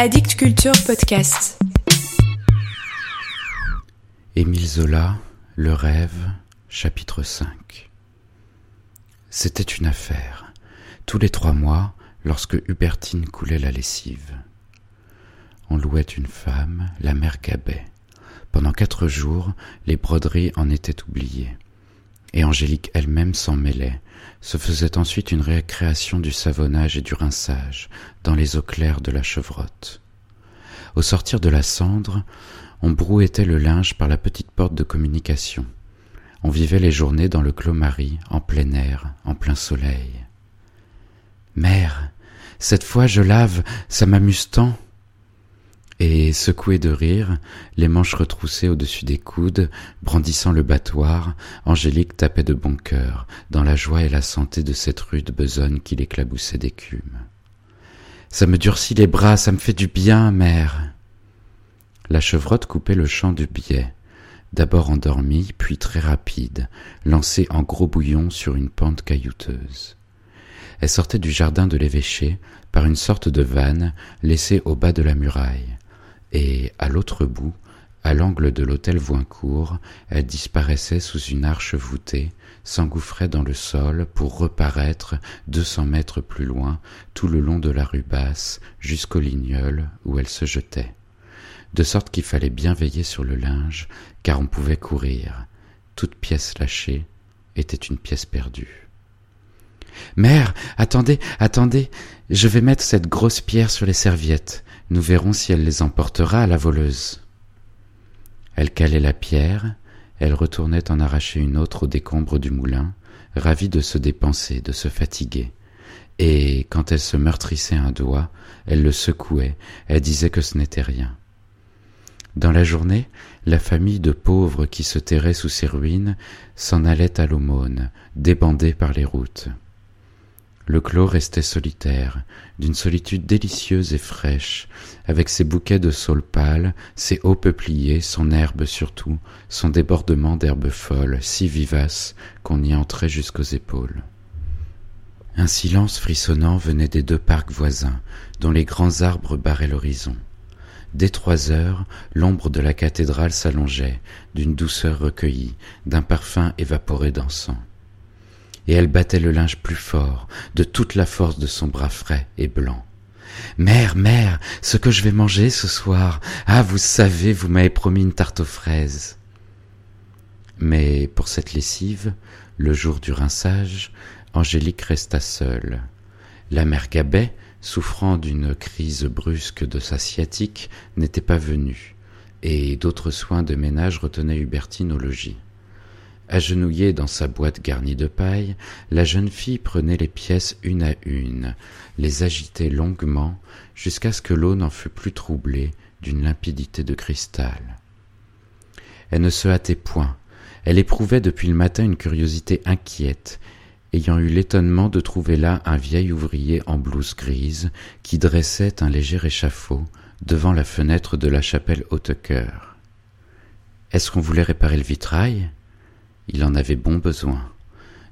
Addict Culture Podcast. Émile Zola, Le rêve, chapitre 5. C'était une affaire. Tous les trois mois, lorsque Hubertine coulait la lessive. On louait une femme, la mère Gabet. Pendant quatre jours, les broderies en étaient oubliées. Et Angélique elle-même s'en mêlait, se faisait ensuite une récréation du savonnage et du rinçage dans les eaux claires de la chevrotte. Au sortir de la cendre, on brouettait le linge par la petite porte de communication. On vivait les journées dans le clos Marie, en plein air, en plein soleil. Mère, cette fois je lave, ça m'amuse tant et, secouée de rire, les manches retroussées au-dessus des coudes, brandissant le battoir, Angélique tapait de bon cœur, dans la joie et la santé de cette rude besogne qui l'éclaboussait d'écume. Ça me durcit les bras, ça me fait du bien, mère. La chevrotte coupait le champ du biais, d'abord endormie, puis très rapide, lancée en gros bouillon sur une pente caillouteuse. Elle sortait du jardin de l'évêché par une sorte de vanne laissée au bas de la muraille et à l'autre bout, à l'angle de l'hôtel Voincourt, elle disparaissait sous une arche voûtée, s'engouffrait dans le sol pour reparaître deux cents mètres plus loin, tout le long de la rue basse, jusqu'au lignol où elle se jetait. De sorte qu'il fallait bien veiller sur le linge, car on pouvait courir. Toute pièce lâchée était une pièce perdue. Mère, attendez, attendez, je vais mettre cette grosse pierre sur les serviettes. Nous verrons si elle les emportera à la voleuse. Elle calait la pierre, elle retournait en arracher une autre au décombre du moulin, ravie de se dépenser, de se fatiguer. Et quand elle se meurtrissait un doigt, elle le secouait, elle disait que ce n'était rien. Dans la journée, la famille de pauvres qui se terraient sous ces ruines s'en allait à l'aumône, débandée par les routes. Le clos restait solitaire, d'une solitude délicieuse et fraîche, avec ses bouquets de saules pâles, ses hauts peupliers, son herbe surtout, son débordement d'herbes folles, si vivace qu'on y entrait jusqu'aux épaules. Un silence frissonnant venait des deux parcs voisins, dont les grands arbres barraient l'horizon. Dès trois heures, l'ombre de la cathédrale s'allongeait, d'une douceur recueillie, d'un parfum évaporé d'encens et elle battait le linge plus fort, de toute la force de son bras frais et blanc. Mère, mère, ce que je vais manger ce soir. Ah, vous savez, vous m'avez promis une tarte aux fraises. Mais pour cette lessive, le jour du rinçage, Angélique resta seule. La mère Gabet, souffrant d'une crise brusque de sa sciatique, n'était pas venue, et d'autres soins de ménage retenaient Hubertine au logis. Agenouillée dans sa boîte garnie de paille, la jeune fille prenait les pièces une à une, les agitait longuement, jusqu'à ce que l'eau n'en fût plus troublée d'une limpidité de cristal. Elle ne se hâtait point, elle éprouvait depuis le matin une curiosité inquiète, ayant eu l'étonnement de trouver là un vieil ouvrier en blouse grise qui dressait un léger échafaud devant la fenêtre de la chapelle Haute-Cœur. Est-ce qu'on voulait réparer le vitrail? Il en avait bon besoin.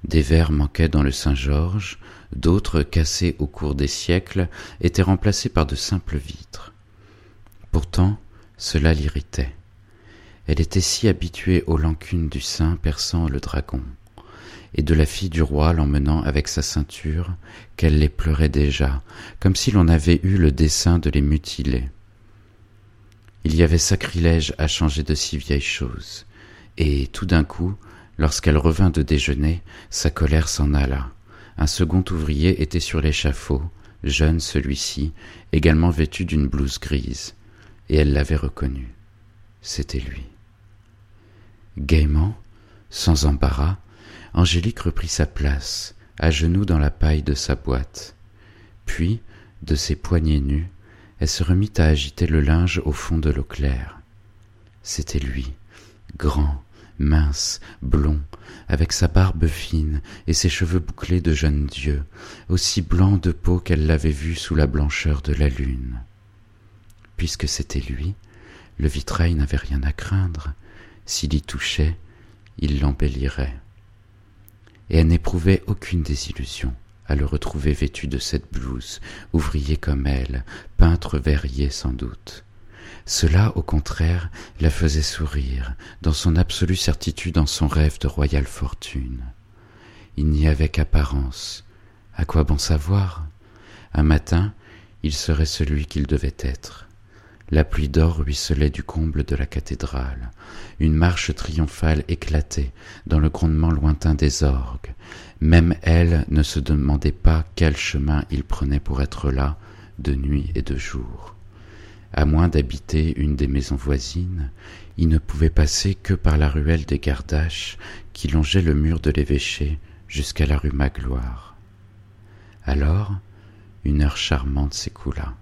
Des verres manquaient dans le Saint-Georges, d'autres, cassés au cours des siècles, étaient remplacés par de simples vitres. Pourtant, cela l'irritait. Elle était si habituée aux lancunes du saint perçant le dragon, et de la fille du roi l'emmenant avec sa ceinture, qu'elle les pleurait déjà, comme si l'on avait eu le dessein de les mutiler. Il y avait sacrilège à changer de si vieilles choses, et tout d'un coup, Lorsqu'elle revint de déjeuner, sa colère s'en alla. Un second ouvrier était sur l'échafaud, jeune celui-ci, également vêtu d'une blouse grise, et elle l'avait reconnu. C'était lui. Gaiement, sans embarras, Angélique reprit sa place, à genoux dans la paille de sa boîte. Puis, de ses poignets nus, elle se remit à agiter le linge au fond de l'eau claire. C'était lui, grand, mince, blond, avec sa barbe fine et ses cheveux bouclés de jeune dieu, aussi blanc de peau qu'elle l'avait vu sous la blancheur de la lune. Puisque c'était lui, le vitrail n'avait rien à craindre. S'il y touchait, il l'embellirait. Et elle n'éprouvait aucune désillusion à le retrouver vêtu de cette blouse, ouvrier comme elle, peintre verrier sans doute. Cela, au contraire, la faisait sourire, dans son absolue certitude en son rêve de royale fortune. Il n'y avait qu'apparence. À quoi bon savoir? Un matin, il serait celui qu'il devait être. La pluie d'or ruisselait du comble de la cathédrale. Une marche triomphale éclatait dans le grondement lointain des orgues. Même elle ne se demandait pas quel chemin il prenait pour être là, de nuit et de jour. À moins d'habiter une des maisons voisines, il ne pouvait passer que par la ruelle des Gardaches qui longeait le mur de l'évêché jusqu'à la rue Magloire. Alors, une heure charmante s'écoula.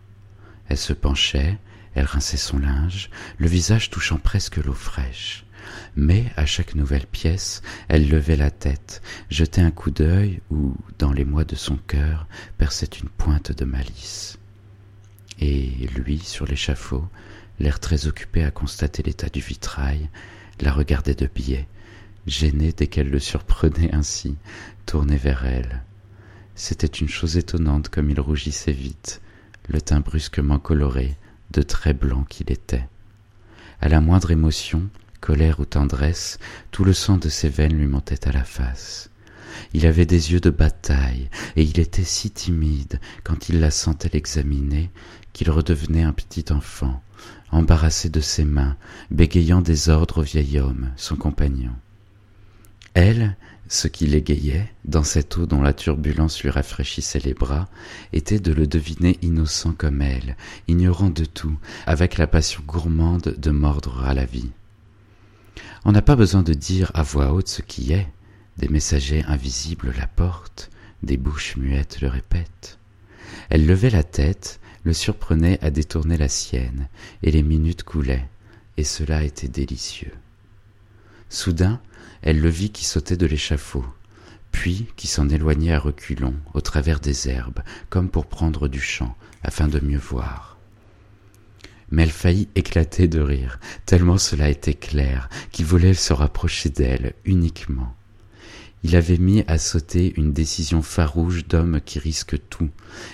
Elle se penchait, elle rinçait son linge, le visage touchant presque l'eau fraîche. Mais à chaque nouvelle pièce, elle levait la tête, jetait un coup d'œil où, dans les mois de son cœur, perçait une pointe de malice. Et lui, sur l'échafaud, l'air très occupé à constater l'état du vitrail, la regardait de biais, gêné dès qu'elle le surprenait ainsi, tourné vers elle. C'était une chose étonnante comme il rougissait vite, le teint brusquement coloré, de très blanc qu'il était. À la moindre émotion, colère ou tendresse, tout le sang de ses veines lui montait à la face. Il avait des yeux de bataille, et il était si timide quand il la sentait l'examiner qu'il redevenait un petit enfant, embarrassé de ses mains, bégayant des ordres au vieil homme, son compagnon. Elle, ce qui l'égayait, dans cette eau dont la turbulence lui rafraîchissait les bras, était de le deviner innocent comme elle, ignorant de tout, avec la passion gourmande de mordre à la vie. On n'a pas besoin de dire à voix haute ce qui est, des messagers invisibles la portent, des bouches muettes le répètent. Elle levait la tête, le surprenait à détourner la sienne, et les minutes coulaient, et cela était délicieux. Soudain, elle le vit qui sautait de l'échafaud, puis qui s'en éloignait à reculons, au travers des herbes, comme pour prendre du champ, afin de mieux voir. Mais elle faillit éclater de rire, tellement cela était clair, qu'il voulait se rapprocher d'elle uniquement. Il avait mis à sauter une décision farouche d'homme qui risque tout,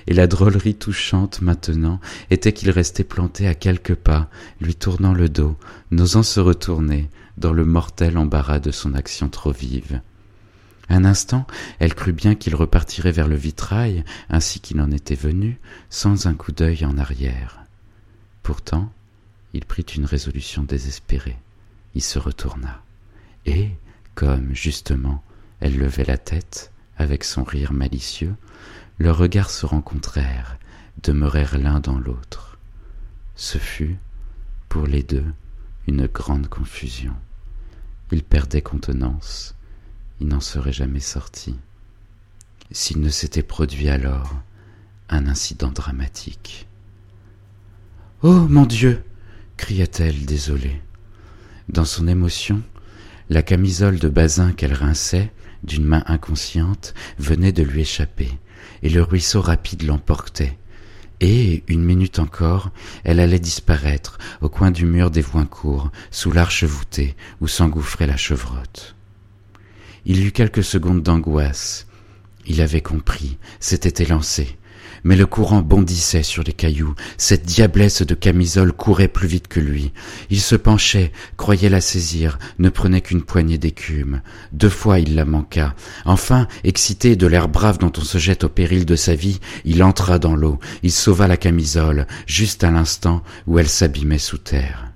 et la drôlerie touchante maintenant était qu'il restait planté à quelques pas, lui tournant le dos, n'osant se retourner, dans le mortel embarras de son action trop vive. Un instant, elle crut bien qu'il repartirait vers le vitrail, ainsi qu'il en était venu, sans un coup d'œil en arrière. Pourtant, il prit une résolution désespérée. Il se retourna. Et, comme, justement, elle levait la tête, avec son rire malicieux, leurs regards se rencontrèrent, demeurèrent l'un dans l'autre. Ce fut, pour les deux, une grande confusion. Ils perdaient contenance, ils n'en seraient jamais sortis. S'il ne s'était produit alors un incident dramatique. Oh mon Dieu cria-t-elle désolée. Dans son émotion, la camisole de basin qu'elle rinçait d'une main inconsciente venait de lui échapper, et le ruisseau rapide l'emportait. Et, une minute encore, elle allait disparaître au coin du mur des Voincourt, sous l'arche voûtée où s'engouffrait la chevrotte. Il eut quelques secondes d'angoisse. Il avait compris, s'était élancé mais le courant bondissait sur les cailloux, cette diablesse de camisole courait plus vite que lui. Il se penchait, croyait la saisir, ne prenait qu'une poignée d'écume. Deux fois il la manqua. Enfin, excité de l'air brave dont on se jette au péril de sa vie, il entra dans l'eau, il sauva la camisole, juste à l'instant où elle s'abîmait sous terre.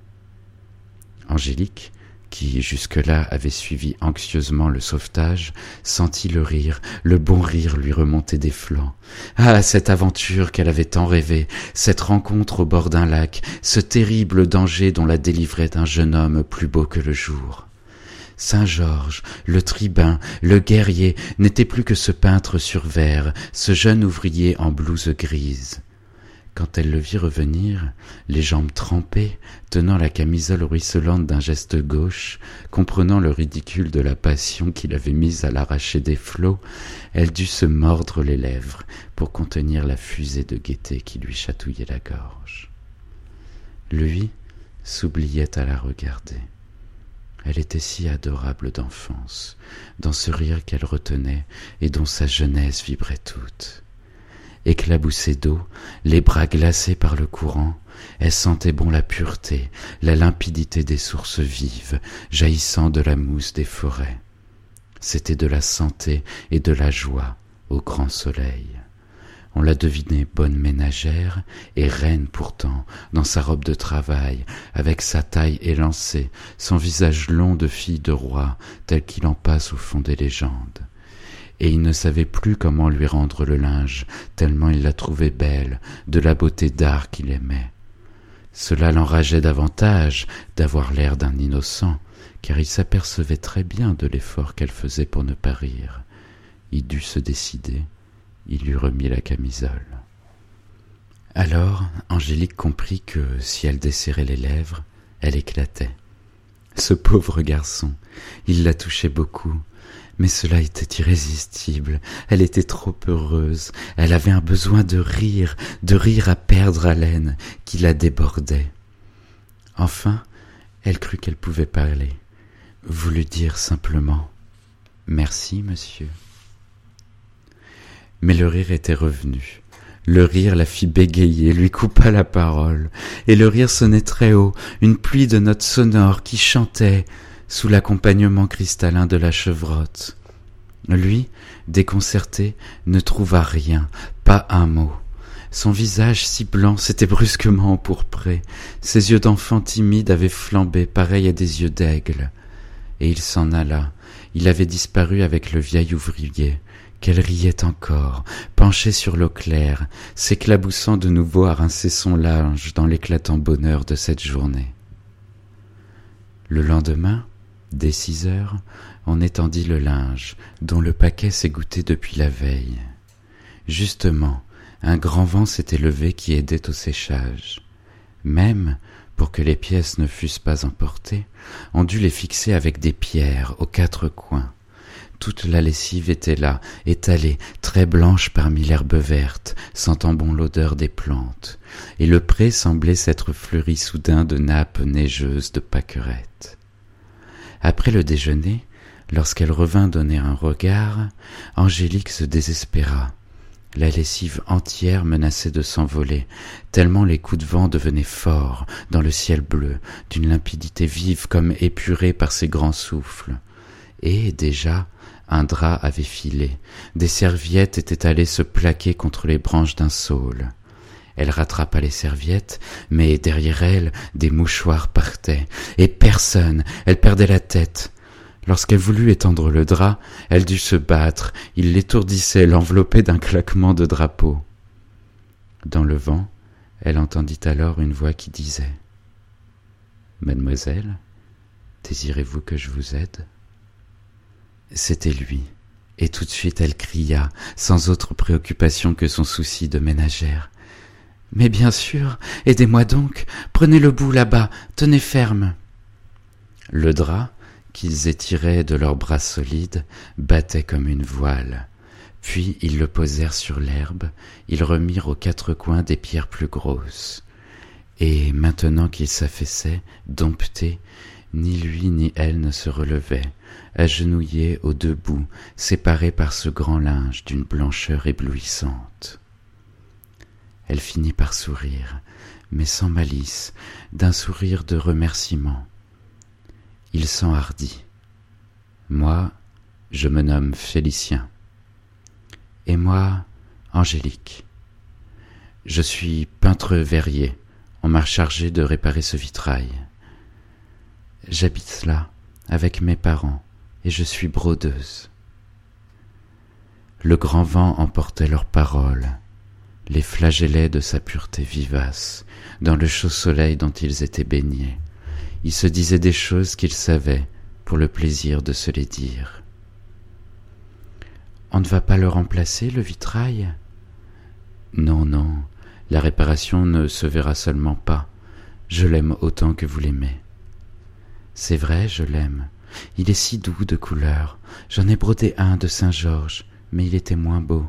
Angélique, qui jusque-là avait suivi anxieusement le sauvetage, sentit le rire, le bon rire lui remonter des flancs. Ah, cette aventure qu'elle avait tant rêvée, cette rencontre au bord d'un lac, ce terrible danger dont la délivrait un jeune homme plus beau que le jour. Saint Georges, le tribun, le guerrier, n'était plus que ce peintre sur verre, ce jeune ouvrier en blouse grise. Quand elle le vit revenir, les jambes trempées, tenant la camisole ruisselante d'un geste gauche, comprenant le ridicule de la passion qui l'avait mise à l'arracher des flots, elle dut se mordre les lèvres pour contenir la fusée de gaieté qui lui chatouillait la gorge. Lui s'oubliait à la regarder. Elle était si adorable d'enfance, dans ce rire qu'elle retenait et dont sa jeunesse vibrait toute. Éclaboussée d'eau, les bras glacés par le courant, elle sentait bon la pureté, la limpidité des sources vives, jaillissant de la mousse des forêts. C'était de la santé et de la joie au grand soleil. On la devinait bonne ménagère et reine pourtant, dans sa robe de travail, avec sa taille élancée, son visage long de fille de roi, tel qu'il en passe au fond des légendes. Et il ne savait plus comment lui rendre le linge, tellement il la trouvait belle, de la beauté d'art qu'il aimait. Cela l'enrageait davantage d'avoir l'air d'un innocent, car il s'apercevait très bien de l'effort qu'elle faisait pour ne pas rire. Il dut se décider il lui remit la camisole. Alors Angélique comprit que si elle desserrait les lèvres, elle éclatait. Ce pauvre garçon, il la touchait beaucoup, mais cela était irrésistible, elle était trop heureuse, elle avait un besoin de rire, de rire à perdre haleine, qui la débordait. Enfin, elle crut qu'elle pouvait parler, voulut dire simplement Merci, monsieur. Mais le rire était revenu. Le rire la fit bégayer, lui coupa la parole, et le rire sonnait très haut, une pluie de notes sonores qui chantaient sous l'accompagnement cristallin de la chevrotte. Lui, déconcerté, ne trouva rien, pas un mot. Son visage si blanc s'était brusquement empourpré, ses yeux d'enfant timide avaient flambé pareils à des yeux d'aigle. Et il s'en alla, il avait disparu avec le vieil ouvrier, qu'elle riait encore, penchée sur l'eau claire, s'éclaboussant de nouveau à rincer son linge dans l'éclatant bonheur de cette journée. Le lendemain, dès six heures, on étendit le linge, dont le paquet s'égouttait depuis la veille. Justement, un grand vent s'était levé qui aidait au séchage. Même, pour que les pièces ne fussent pas emportées, on dut les fixer avec des pierres aux quatre coins. Toute la lessive était là, étalée, très blanche parmi l'herbe verte, sentant bon l'odeur des plantes, et le pré semblait s'être fleuri soudain de nappes neigeuses de pâquerettes. Après le déjeuner, lorsqu'elle revint donner un regard, Angélique se désespéra. La lessive entière menaçait de s'envoler, tellement les coups de vent devenaient forts dans le ciel bleu, d'une limpidité vive comme épurée par ces grands souffles. Et déjà, un drap avait filé, des serviettes étaient allées se plaquer contre les branches d'un saule. Elle rattrapa les serviettes, mais derrière elle, des mouchoirs partaient, et personne, elle perdait la tête. Lorsqu'elle voulut étendre le drap, elle dut se battre, il l'étourdissait, l'enveloppait d'un claquement de drapeau. Dans le vent, elle entendit alors une voix qui disait Mademoiselle, désirez-vous que je vous aide? C'était lui, et tout de suite elle cria, sans autre préoccupation que son souci de ménagère. Mais bien sûr, aidez-moi donc, prenez le bout là-bas, tenez ferme. Le drap, qu'ils étiraient de leurs bras solides, battait comme une voile. Puis ils le posèrent sur l'herbe, ils remirent aux quatre coins des pierres plus grosses. Et maintenant qu'il s'affaissait, dompté, ni lui ni elle ne se relevaient, agenouillés aux deux bouts, séparés par ce grand linge d'une blancheur éblouissante. Elle finit par sourire, mais sans malice, d'un sourire de remerciement. Il s'enhardit. Moi, je me nomme Félicien. Et moi, Angélique. Je suis peintre verrier. On m'a chargé de réparer ce vitrail. J'habite là, avec mes parents, et je suis brodeuse. Le grand vent emportait leurs paroles, les flagellait de sa pureté vivace, dans le chaud soleil dont ils étaient baignés. Ils se disaient des choses qu'ils savaient, pour le plaisir de se les dire. On ne va pas le remplacer, le vitrail? Non, non, la réparation ne se verra seulement pas. Je l'aime autant que vous l'aimez. C'est vrai, je l'aime. Il est si doux de couleur. J'en ai brodé un de Saint-Georges, mais il était moins beau.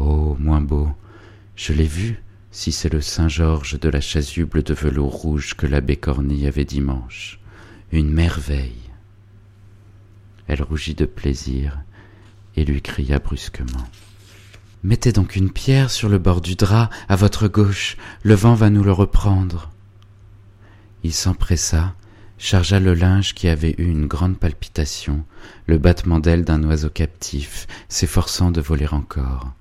Oh, moins beau. Je l'ai vu, si c'est le Saint-Georges de la chasuble de velours rouge que l'abbé Cornille avait dimanche. une merveille. Elle rougit de plaisir et lui cria brusquement. Mettez donc une pierre sur le bord du drap, à votre gauche, le vent va nous le reprendre. Il s'empressa, chargea le linge qui avait eu une grande palpitation, le battement d'aile d'un oiseau captif, s'efforçant de voler encore.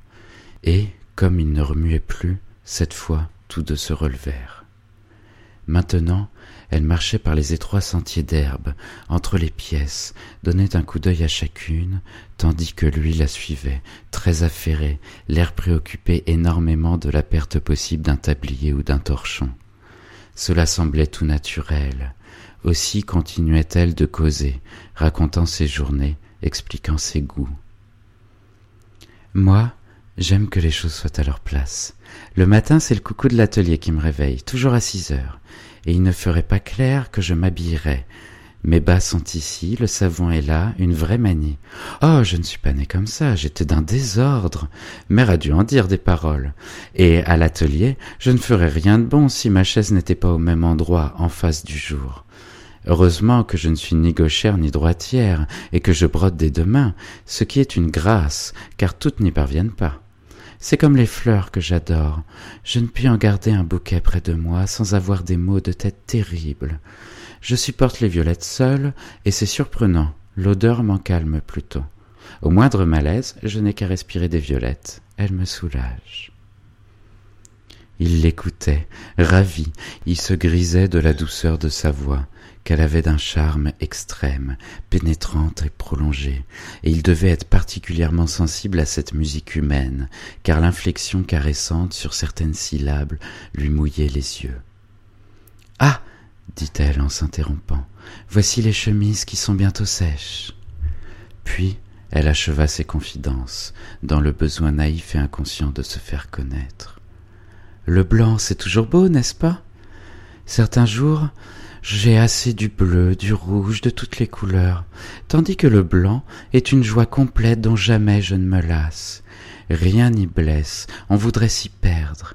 Et, comme il ne remuait plus, cette fois tous deux se relevèrent. Maintenant, elle marchait par les étroits sentiers d'herbe, entre les pièces, donnait un coup d'œil à chacune, tandis que lui la suivait, très affairé, l'air préoccupé énormément de la perte possible d'un tablier ou d'un torchon. Cela semblait tout naturel. Aussi continuait-elle de causer, racontant ses journées, expliquant ses goûts. Moi, j'aime que les choses soient à leur place. Le matin, c'est le coucou de l'atelier qui me réveille, toujours à six heures et il ne ferait pas clair que je m'habillerais. Mes bas sont ici, le savon est là, une vraie manie. Oh, je ne suis pas né comme ça, j'étais d'un désordre. Mère a dû en dire des paroles. Et à l'atelier, je ne ferais rien de bon si ma chaise n'était pas au même endroit, en face du jour. Heureusement que je ne suis ni gauchère ni droitière, et que je brode des deux mains, ce qui est une grâce, car toutes n'y parviennent pas. C'est comme les fleurs que j'adore. Je ne puis en garder un bouquet près de moi sans avoir des maux de tête terribles. Je supporte les violettes seules, et c'est surprenant, l'odeur m'en calme plutôt. Au moindre malaise, je n'ai qu'à respirer des violettes. Elles me soulagent. Il l'écoutait, ravi, il se grisait de la douceur de sa voix, qu'elle avait d'un charme extrême, pénétrante et prolongée, et il devait être particulièrement sensible à cette musique humaine, car l'inflexion caressante sur certaines syllabes lui mouillait les yeux. Ah dit-elle en s'interrompant, voici les chemises qui sont bientôt sèches. Puis elle acheva ses confidences, dans le besoin naïf et inconscient de se faire connaître. Le blanc, c'est toujours beau, n'est-ce pas? Certains jours, j'ai assez du bleu, du rouge, de toutes les couleurs, tandis que le blanc est une joie complète dont jamais je ne me lasse. Rien n'y blesse, on voudrait s'y perdre.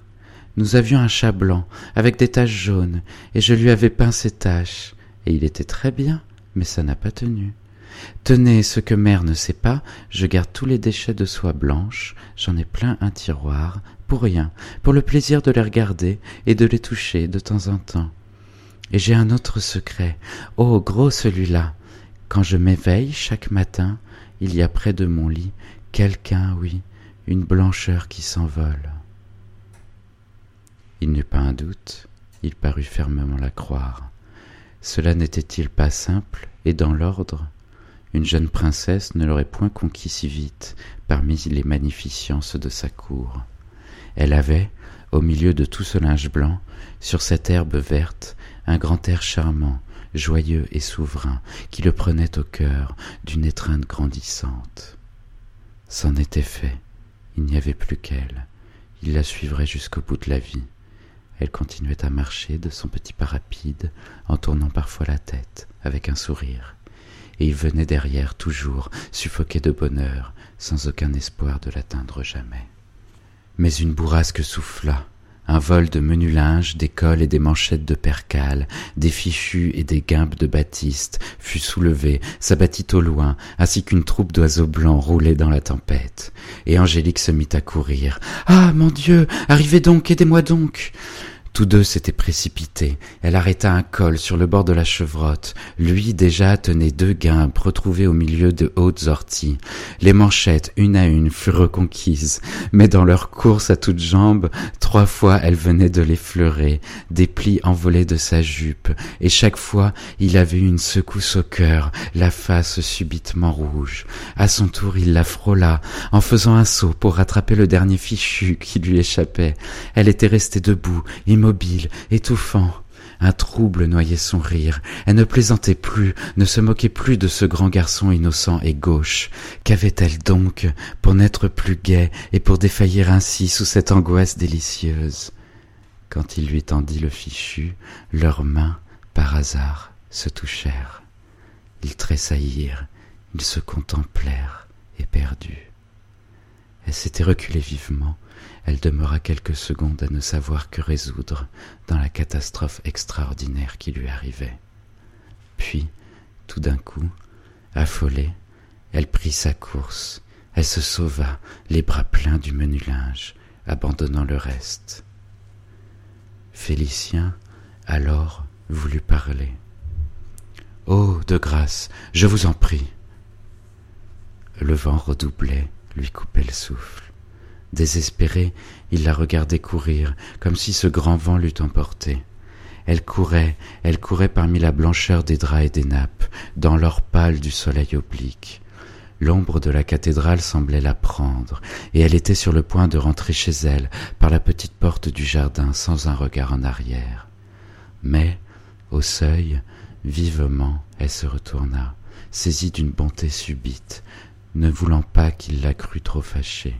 Nous avions un chat blanc, avec des taches jaunes, et je lui avais peint ces taches, et il était très bien, mais ça n'a pas tenu. Tenez, ce que mère ne sait pas, je garde tous les déchets de soie blanche, j'en ai plein un tiroir, pour rien, pour le plaisir de les regarder et de les toucher de temps en temps. Et j'ai un autre secret. Oh, gros celui-là. Quand je m'éveille chaque matin, il y a près de mon lit quelqu'un, oui, une blancheur qui s'envole. Il n'eut pas un doute, il parut fermement la croire. Cela n'était-il pas simple et dans l'ordre? Une jeune princesse ne l'aurait point conquis si vite parmi les magnificences de sa cour. Elle avait, au milieu de tout ce linge blanc, sur cette herbe verte, un grand air charmant, joyeux et souverain, qui le prenait au cœur d'une étreinte grandissante. C'en était fait, il n'y avait plus qu'elle, il la suivrait jusqu'au bout de la vie. Elle continuait à marcher de son petit pas rapide, en tournant parfois la tête, avec un sourire. Et il venait derrière toujours, suffoqué de bonheur, sans aucun espoir de l'atteindre jamais. Mais une bourrasque souffla, un vol de menu linge, des cols et des manchettes de percale, des fichus et des guimpes de batiste fut soulevé, s'abattit au loin, ainsi qu'une troupe d'oiseaux blancs roulait dans la tempête. Et Angélique se mit à courir. Ah. Mon Dieu. Arrivez donc, aidez-moi donc. Tous deux s'étaient précipités. Elle arrêta un col sur le bord de la chevrotte. Lui déjà tenait deux guimpes retrouvées au milieu de hautes orties. Les manchettes, une à une, furent reconquises. Mais dans leur course à toutes jambes, trois fois elle venait de l'effleurer, des plis envolés de sa jupe, et chaque fois il avait une secousse au cœur, la face subitement rouge. À son tour il la frôla, en faisant un saut pour rattraper le dernier fichu qui lui échappait. Elle était restée debout, immobile, étouffant. Un trouble noyait son rire. Elle ne plaisantait plus, ne se moquait plus de ce grand garçon innocent et gauche. Qu'avait-elle donc pour n'être plus gaie et pour défaillir ainsi sous cette angoisse délicieuse? Quand il lui tendit le fichu, leurs mains, par hasard, se touchèrent. Ils tressaillirent, ils se contemplèrent, éperdus. Elle s'était reculée vivement, elle demeura quelques secondes à ne savoir que résoudre dans la catastrophe extraordinaire qui lui arrivait. Puis, tout d'un coup, affolée, elle prit sa course, elle se sauva, les bras pleins du menu linge, abandonnant le reste. Félicien, alors, voulut parler. Oh, de grâce, je vous en prie. Le vent redoublait, lui coupait le souffle. Désespéré, il la regardait courir, comme si ce grand vent l'eût emportée. Elle courait, elle courait parmi la blancheur des draps et des nappes, dans l'or pâle du soleil oblique. L'ombre de la cathédrale semblait la prendre, et elle était sur le point de rentrer chez elle par la petite porte du jardin sans un regard en arrière. Mais, au seuil, vivement, elle se retourna, saisie d'une bonté subite, ne voulant pas qu'il la crût trop fâchée.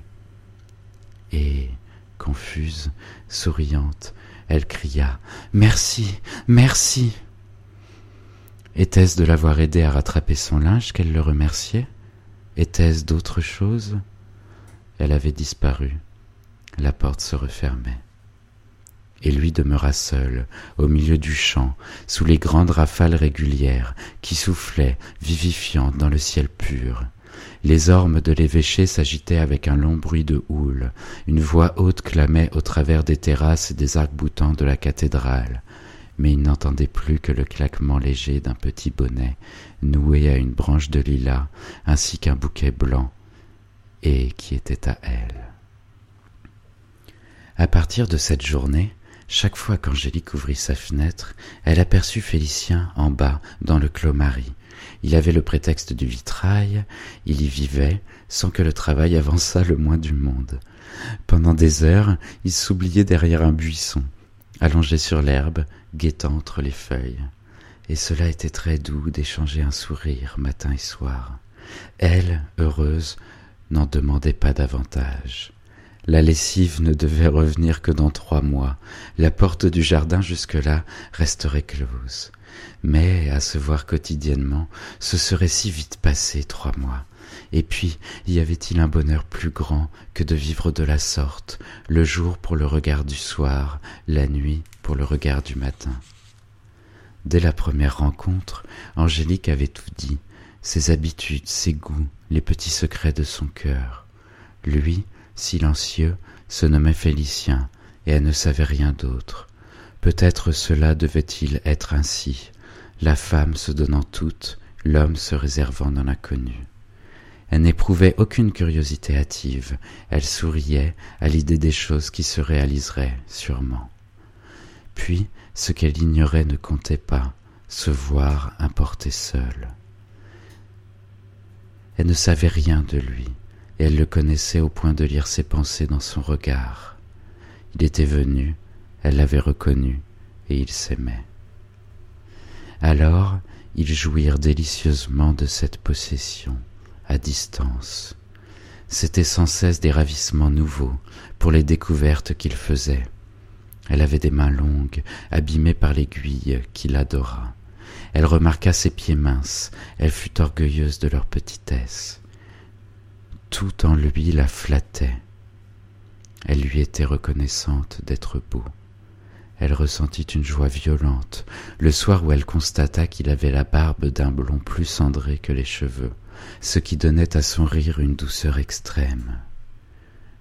Et, confuse, souriante, elle cria Merci, merci. Était-ce de l'avoir aidé à rattraper son linge qu'elle le remerciait? Était-ce d'autre chose? Elle avait disparu. La porte se refermait. Et lui demeura seul, au milieu du champ, sous les grandes rafales régulières qui soufflaient, vivifiantes, dans le ciel pur. Les ormes de l'évêché s'agitaient avec un long bruit de houle. Une voix haute clamait au travers des terrasses et des arcs-boutants de la cathédrale mais il n'entendait plus que le claquement léger d'un petit bonnet noué à une branche de lilas, ainsi qu'un bouquet blanc, et qui était à elle. À partir de cette journée, chaque fois qu'Angélique ouvrit sa fenêtre, elle aperçut Félicien en bas, dans le clos Marie. Il avait le prétexte du vitrail, il y vivait, sans que le travail avançât le moins du monde. Pendant des heures, il s'oubliait derrière un buisson, allongé sur l'herbe, guettant entre les feuilles. Et cela était très doux d'échanger un sourire matin et soir. Elle, heureuse, n'en demandait pas davantage. La lessive ne devait revenir que dans trois mois. La porte du jardin jusque-là resterait close. Mais à se voir quotidiennement, ce serait si vite passé trois mois. Et puis, y avait-il un bonheur plus grand que de vivre de la sorte, le jour pour le regard du soir, la nuit pour le regard du matin? Dès la première rencontre, Angélique avait tout dit, ses habitudes, ses goûts, les petits secrets de son cœur. Lui, silencieux, se nommait Félicien, et elle ne savait rien d'autre. Peut-être cela devait-il être ainsi, la femme se donnant toute, l'homme se réservant dans l'inconnu. Elle n'éprouvait aucune curiosité hâtive, elle souriait à l'idée des choses qui se réaliseraient sûrement. Puis, ce qu'elle ignorait ne comptait pas, se voir importait seule. Elle ne savait rien de lui, et elle le connaissait au point de lire ses pensées dans son regard. Il était venu, elle l'avait reconnu, et ils s'aimaient. Alors, ils jouirent délicieusement de cette possession à distance. C'étaient sans cesse des ravissements nouveaux pour les découvertes qu'il faisait. Elle avait des mains longues, abîmées par l'aiguille, qu'il adora. Elle remarqua ses pieds minces, elle fut orgueilleuse de leur petitesse. Tout en lui la flattait. Elle lui était reconnaissante d'être beau. Elle ressentit une joie violente le soir où elle constata qu'il avait la barbe d'un blond plus cendré que les cheveux ce qui donnait à son rire une douceur extrême.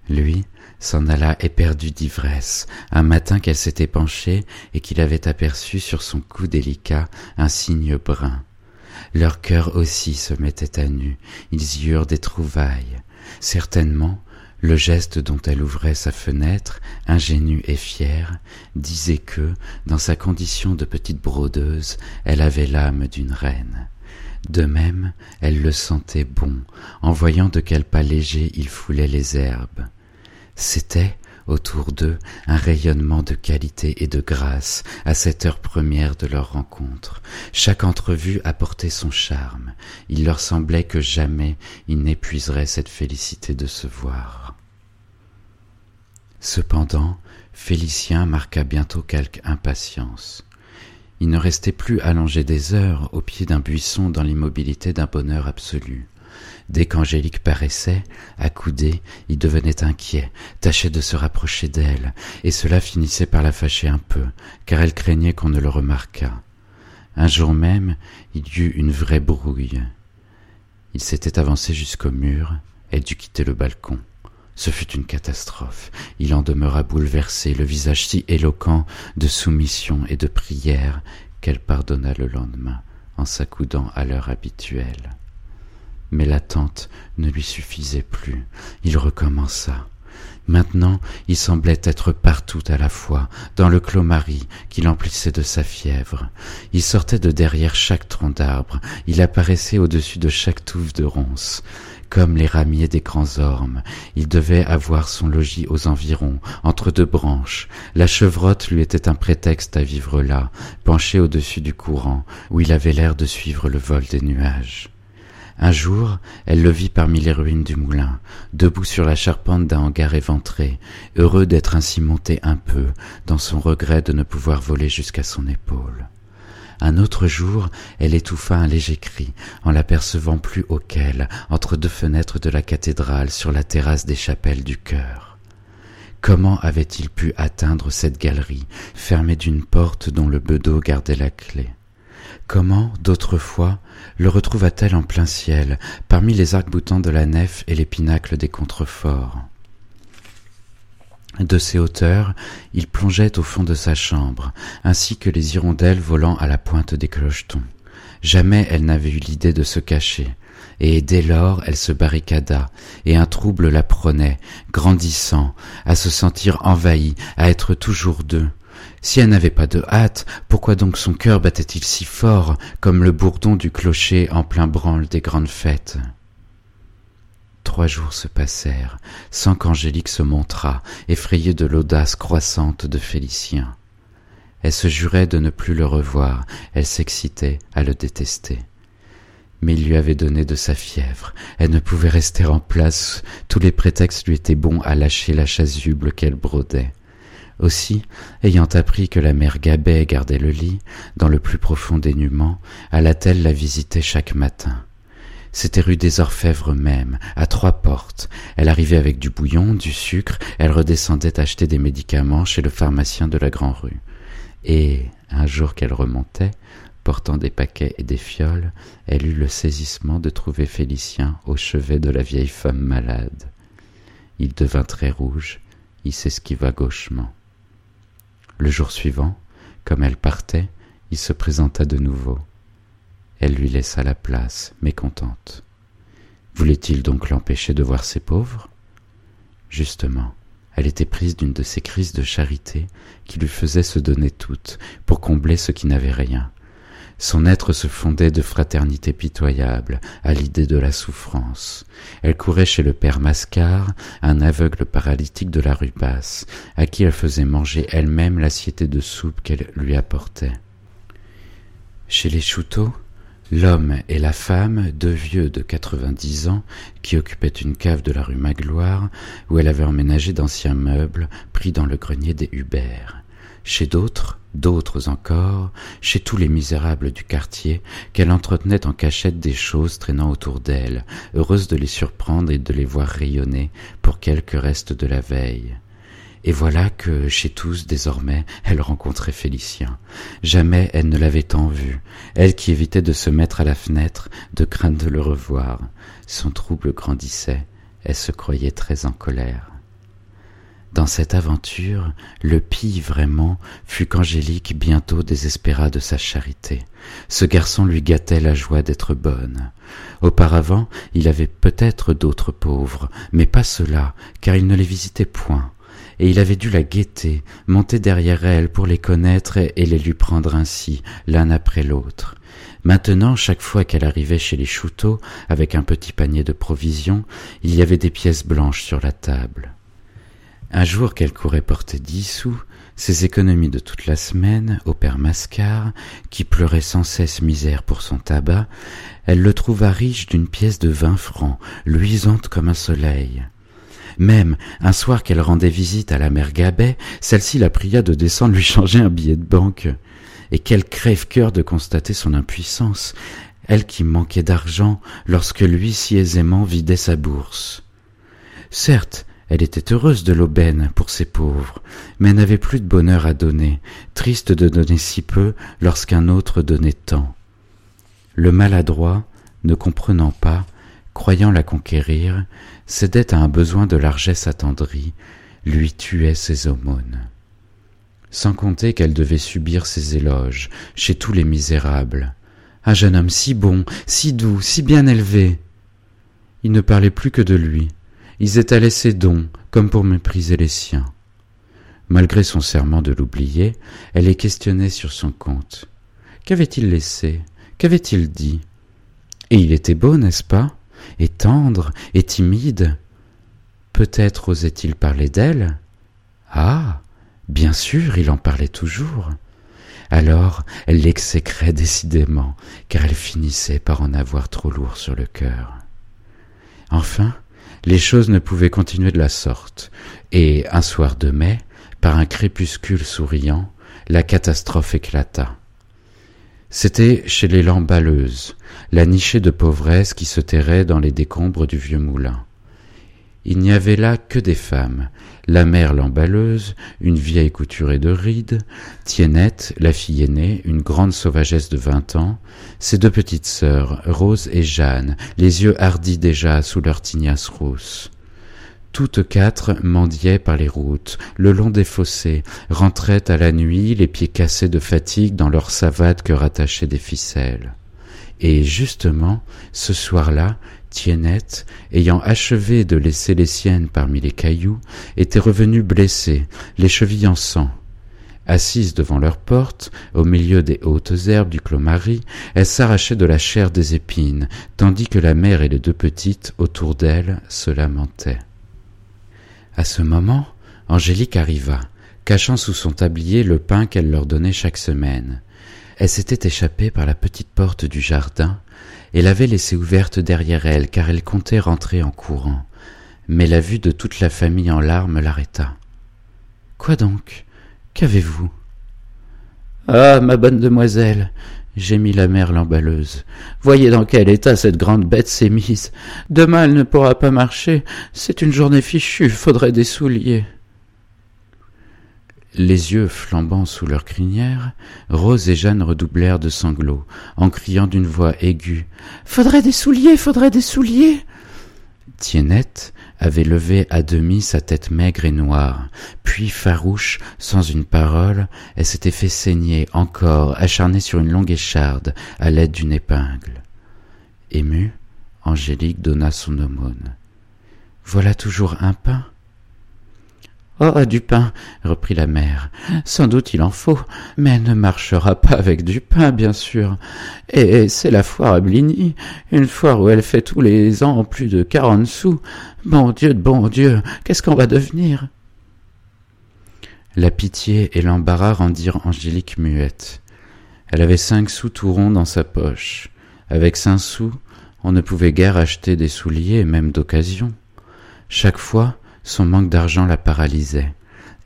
Lui s'en alla éperdu d'ivresse, un matin qu'elle s'était penchée et qu'il avait aperçu sur son cou délicat un signe brun. Leur cœur aussi se mettait à nu, ils y eurent des trouvailles. Certainement, le geste dont elle ouvrait sa fenêtre, ingénue et fière, disait que, dans sa condition de petite brodeuse, elle avait l'âme d'une reine. De même, elle le sentait bon, en voyant de quel pas léger il foulait les herbes. C'était, autour d'eux, un rayonnement de qualité et de grâce à cette heure première de leur rencontre. Chaque entrevue apportait son charme. Il leur semblait que jamais ils n'épuiseraient cette félicité de se voir. Cependant, Félicien marqua bientôt quelque impatience. Il ne restait plus allongé des heures au pied d'un buisson dans l'immobilité d'un bonheur absolu. Dès qu'Angélique paraissait, accoudé, il devenait inquiet, tâchait de se rapprocher d'elle, et cela finissait par la fâcher un peu, car elle craignait qu'on ne le remarquât. Un jour même, il y eut une vraie brouille. Il s'était avancé jusqu'au mur, et dut quitter le balcon. Ce fut une catastrophe. Il en demeura bouleversé, le visage si éloquent de soumission et de prière qu'elle pardonna le lendemain en s'accoudant à l'heure habituelle. Mais l'attente ne lui suffisait plus. Il recommença. Maintenant, il semblait être partout à la fois, dans le clos Marie qui l'emplissait de sa fièvre. Il sortait de derrière chaque tronc d'arbre, il apparaissait au-dessus de chaque touffe de ronces. Comme les ramiers des grands ormes, il devait avoir son logis aux environs, entre deux branches. La chevrotte lui était un prétexte à vivre là, penché au-dessus du courant, où il avait l'air de suivre le vol des nuages. Un jour, elle le vit parmi les ruines du moulin, debout sur la charpente d'un hangar éventré, heureux d'être ainsi monté un peu, dans son regret de ne pouvoir voler jusqu'à son épaule. Un autre jour, elle étouffa un léger cri, en l'apercevant plus haut qu'elle, entre deux fenêtres de la cathédrale sur la terrasse des chapelles du chœur. Comment avait-il pu atteindre cette galerie, fermée d'une porte dont le bedeau gardait la clé? Comment, d'autrefois, le retrouva-t-elle en plein ciel, parmi les arcs-boutants de la nef et les pinacles des contreforts? De ces hauteurs, il plongeait au fond de sa chambre, ainsi que les hirondelles volant à la pointe des clochetons. Jamais elle n'avait eu l'idée de se cacher, et dès lors elle se barricada, et un trouble la prenait, grandissant, à se sentir envahie, à être toujours deux. Si elle n'avait pas de hâte, pourquoi donc son cœur battait-il si fort, comme le bourdon du clocher en plein branle des grandes fêtes? Trois jours se passèrent, sans qu'Angélique se montrât, effrayée de l'audace croissante de Félicien. Elle se jurait de ne plus le revoir, elle s'excitait à le détester. Mais il lui avait donné de sa fièvre, elle ne pouvait rester en place, tous les prétextes lui étaient bons à lâcher la chasuble qu'elle brodait. Aussi, ayant appris que la mère Gabet gardait le lit, dans le plus profond dénuement, alla-t-elle la visiter chaque matin. C'était rue des Orfèvres même, à trois portes. Elle arrivait avec du bouillon, du sucre, elle redescendait acheter des médicaments chez le pharmacien de la Grand Rue. Et, un jour qu'elle remontait, portant des paquets et des fioles, elle eut le saisissement de trouver Félicien au chevet de la vieille femme malade. Il devint très rouge, il s'esquiva gauchement. Le jour suivant, comme elle partait, il se présenta de nouveau. Elle lui laissa la place, mécontente. Voulait-il donc l'empêcher de voir ses pauvres? Justement, elle était prise d'une de ces crises de charité qui lui faisaient se donner toute pour combler ce qui n'avait rien. Son être se fondait de fraternité pitoyable à l'idée de la souffrance. Elle courait chez le père Mascar, un aveugle paralytique de la rue basse, à qui elle faisait manger elle-même l'assiette de soupe qu'elle lui apportait. Chez les Chouteaux, L'homme et la femme, deux vieux de quatre-vingt-dix ans, qui occupaient une cave de la rue Magloire, où elle avait emménagé d'anciens meubles pris dans le grenier des Hubert. Chez d'autres, d'autres encore, chez tous les misérables du quartier, qu'elle entretenait en cachette des choses traînant autour d'elle, heureuse de les surprendre et de les voir rayonner pour quelque reste de la veille. Et voilà que chez tous, désormais, elle rencontrait Félicien. Jamais elle ne l'avait tant vu, elle qui évitait de se mettre à la fenêtre, de crainte de le revoir. Son trouble grandissait, elle se croyait très en colère. Dans cette aventure, le pis vraiment fut qu'Angélique bientôt désespéra de sa charité. Ce garçon lui gâtait la joie d'être bonne. Auparavant, il avait peut-être d'autres pauvres, mais pas ceux-là, car il ne les visitait point et il avait dû la guetter, monter derrière elle pour les connaître et les lui prendre ainsi, l'un après l'autre. Maintenant, chaque fois qu'elle arrivait chez les chouteaux, avec un petit panier de provisions, il y avait des pièces blanches sur la table. Un jour qu'elle courait porter dix sous, ses économies de toute la semaine, au père Mascar, qui pleurait sans cesse misère pour son tabac, elle le trouva riche d'une pièce de vingt francs, luisante comme un soleil. Même, un soir qu'elle rendait visite à la mère Gabet, celle-ci la pria de descendre lui changer un billet de banque. Et quel crève-cœur de constater son impuissance, elle qui manquait d'argent lorsque lui si aisément vidait sa bourse. Certes, Elle était heureuse de l'aubaine pour ces pauvres, mais n'avait plus de bonheur à donner, triste de donner si peu lorsqu'un autre donnait tant. Le maladroit, ne comprenant pas, croyant la conquérir, cédait à un besoin de largesse attendrie, lui tuait ses aumônes. Sans compter qu'elle devait subir ses éloges chez tous les misérables. Un jeune homme si bon, si doux, si bien élevé. Il ne parlait plus que de lui, ils étalaient ses dons, comme pour mépriser les siens. Malgré son serment de l'oublier, elle les questionnait sur son compte. Qu'avait-il laissé? Qu'avait-il dit? Et il était beau, n'est-ce pas? Et tendre, et timide Peut-être osait-il parler d'elle? Ah Bien sûr, il en parlait toujours. Alors elle l'exécrait décidément, car elle finissait par en avoir trop lourd sur le cœur. Enfin, les choses ne pouvaient continuer de la sorte, et un soir de mai, par un crépuscule souriant, la catastrophe éclata. C'était chez les Lamballeuses, la nichée de pauvresse qui se terrait dans les décombres du vieux moulin. Il n'y avait là que des femmes, la mère l'emballeuse, une vieille couturée de rides, Tiennette, la fille aînée, une grande sauvagesse de vingt ans, ses deux petites sœurs, Rose et Jeanne, les yeux hardis déjà sous leur tignasse rousse. Toutes quatre mendiaient par les routes, le long des fossés, rentraient à la nuit, les pieds cassés de fatigue dans leurs savates que rattachaient des ficelles. Et justement, ce soir-là, Tiennette, ayant achevé de laisser les siennes parmi les cailloux, était revenue blessée, les chevilles en sang. Assise devant leur porte, au milieu des hautes herbes du clos-marie, elle s'arrachait de la chair des épines, tandis que la mère et les deux petites autour d'elle se lamentaient. À ce moment, Angélique arriva, cachant sous son tablier le pain qu'elle leur donnait chaque semaine. Elle s'était échappée par la petite porte du jardin, et l'avait laissée ouverte derrière elle, car elle comptait rentrer en courant. Mais la vue de toute la famille en larmes l'arrêta. Quoi donc? Qu'avez-vous? Ah, ma bonne demoiselle, gémit la mère l'emballeuse. Voyez dans quel état cette grande bête s'est mise. Demain elle ne pourra pas marcher. C'est une journée fichue, faudrait des souliers. Les yeux flambant sous leurs crinières, Rose et Jeanne redoublèrent de sanglots, en criant d'une voix aiguë. Faudrait des souliers, faudrait des souliers. Tiennette avait levé à demi sa tête maigre et noire, puis farouche, sans une parole, elle s'était fait saigner encore, acharnée sur une longue écharde, à l'aide d'une épingle. Émue, Angélique donna son aumône. Voilà toujours un pain Oh, du pain, reprit la mère. Sans doute il en faut, mais elle ne marchera pas avec du pain, bien sûr. Et c'est la foire à Bligny, une foire où elle fait tous les ans plus de quarante sous. Bon Dieu de bon Dieu, qu'est-ce qu'on va devenir? La pitié et l'embarras rendirent Angélique muette. Elle avait cinq sous tout ronds dans sa poche. Avec cinq sous, on ne pouvait guère acheter des souliers, même d'occasion. Chaque fois, son manque d'argent la paralysait.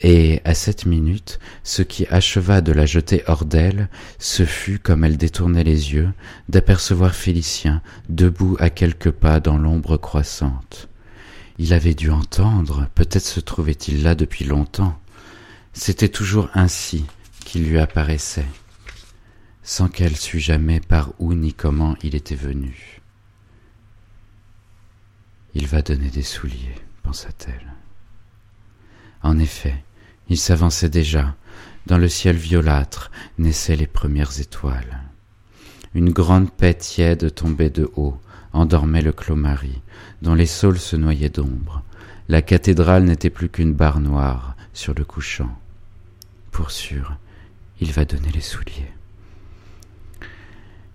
Et à cette minute, ce qui acheva de la jeter hors d'elle, ce fut, comme elle détournait les yeux, d'apercevoir Félicien, debout à quelques pas dans l'ombre croissante. Il avait dû entendre, peut-être se trouvait-il là depuis longtemps. C'était toujours ainsi qu'il lui apparaissait, sans qu'elle sût jamais par où ni comment il était venu. Il va donner des souliers pensa-t-elle. En effet, il s'avançait déjà, dans le ciel violâtre naissaient les premières étoiles. Une grande paix tiède tombait de haut, endormait le clos-marie, dont les saules se noyaient d'ombre. La cathédrale n'était plus qu'une barre noire sur le couchant. Pour sûr, il va donner les souliers.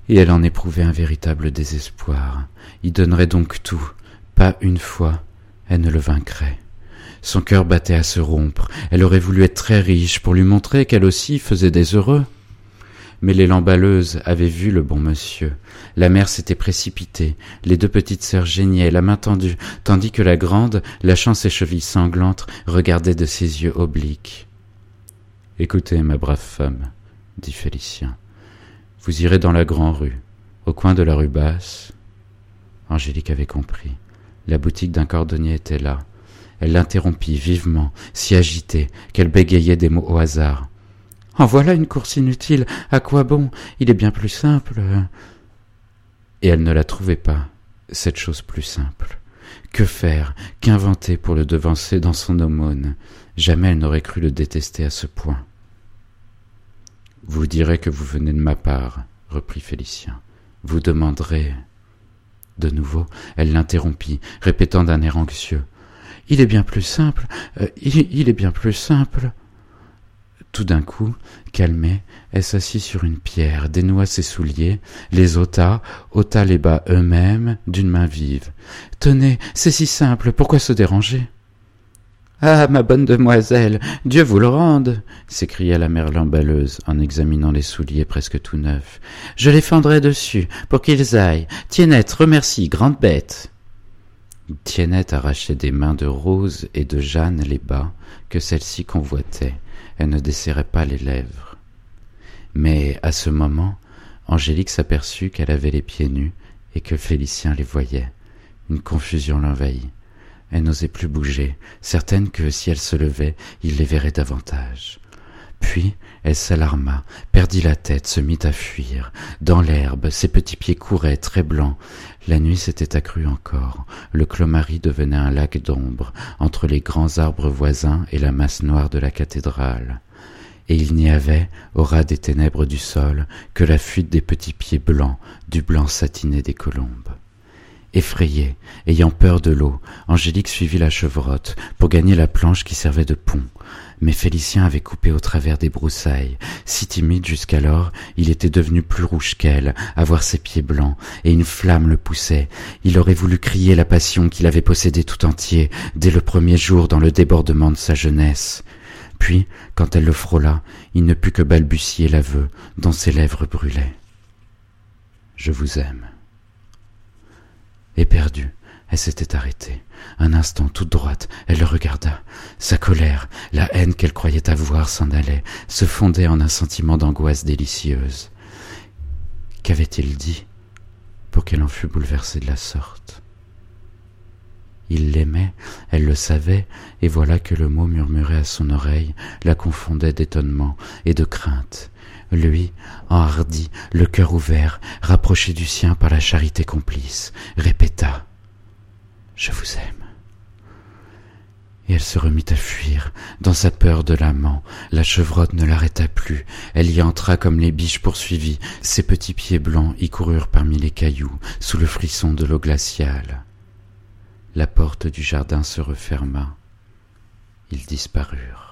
Et elle en éprouvait un véritable désespoir. Il donnerait donc tout, pas une fois, elle ne le vaincrait. Son cœur battait à se rompre. Elle aurait voulu être très riche pour lui montrer qu'elle aussi faisait des heureux. Mais les lamballeuses avaient vu le bon monsieur. La mère s'était précipitée. Les deux petites sœurs géniaient, la main tendue, tandis que la grande, lâchant ses chevilles sanglantes, regardait de ses yeux obliques. Écoutez, ma brave femme, dit Félicien. Vous irez dans la grande rue, au coin de la rue basse. Angélique avait compris. La boutique d'un cordonnier était là. Elle l'interrompit vivement, si agitée qu'elle bégayait des mots au hasard. En voilà une course inutile. À quoi bon? Il est bien plus simple. Et elle ne la trouvait pas, cette chose plus simple. Que faire? Qu'inventer pour le devancer dans son aumône? Jamais elle n'aurait cru le détester à ce point. Vous direz que vous venez de ma part, reprit Félicien. Vous demanderez. De nouveau, elle l'interrompit, répétant d'un air anxieux. Il est bien plus simple. Euh, il, est bien plus simple. Tout d'un coup, calmée, elle s'assit sur une pierre, dénoua ses souliers, les ôta, ôta les bas eux-mêmes d'une main vive. Tenez, c'est si simple, pourquoi se déranger? Ah, ma bonne demoiselle, Dieu vous le rende s'écria la mère lamballeuse en examinant les souliers presque tout neufs. Je les fendrai dessus pour qu'ils aillent. Tiennette, remercie, grande bête. Tiennette arrachait des mains de Rose et de Jeanne les bas que celle-ci convoitait. Elle ne desserrait pas les lèvres. Mais à ce moment, Angélique s'aperçut qu'elle avait les pieds nus et que Félicien les voyait. Une confusion l'envahit. Elle n'osait plus bouger, certaine que si elle se levait, il les verrait davantage. Puis elle s'alarma, perdit la tête, se mit à fuir. Dans l'herbe, ses petits pieds couraient, très blancs. La nuit s'était accrue encore. Le clomari devenait un lac d'ombre, entre les grands arbres voisins et la masse noire de la cathédrale. Et il n'y avait, au ras des ténèbres du sol, que la fuite des petits pieds blancs, du blanc satiné des colombes. Effrayée, ayant peur de l'eau, Angélique suivit la chevrotte pour gagner la planche qui servait de pont. Mais Félicien avait coupé au travers des broussailles. Si timide jusqu'alors, il était devenu plus rouge qu'elle, à voir ses pieds blancs, et une flamme le poussait. Il aurait voulu crier la passion qu'il avait possédée tout entier, dès le premier jour dans le débordement de sa jeunesse. Puis, quand elle le frôla, il ne put que balbutier l'aveu dont ses lèvres brûlaient. Je vous aime. Éperdue, elle s'était arrêtée. Un instant, toute droite, elle le regarda. Sa colère, la haine qu'elle croyait avoir s'en allait, se fondait en un sentiment d'angoisse délicieuse. Qu'avait-il dit pour qu'elle en fût bouleversée de la sorte? Il l'aimait, elle le savait, et voilà que le mot murmuré à son oreille la confondait d'étonnement et de crainte. Lui, enhardi, le cœur ouvert, rapproché du sien par la charité complice, répéta Je vous aime. Et elle se remit à fuir, dans sa peur de l'amant. La chevrotte ne l'arrêta plus. Elle y entra comme les biches poursuivies. Ses petits pieds blancs y coururent parmi les cailloux, sous le frisson de l'eau glaciale. La porte du jardin se referma. Ils disparurent.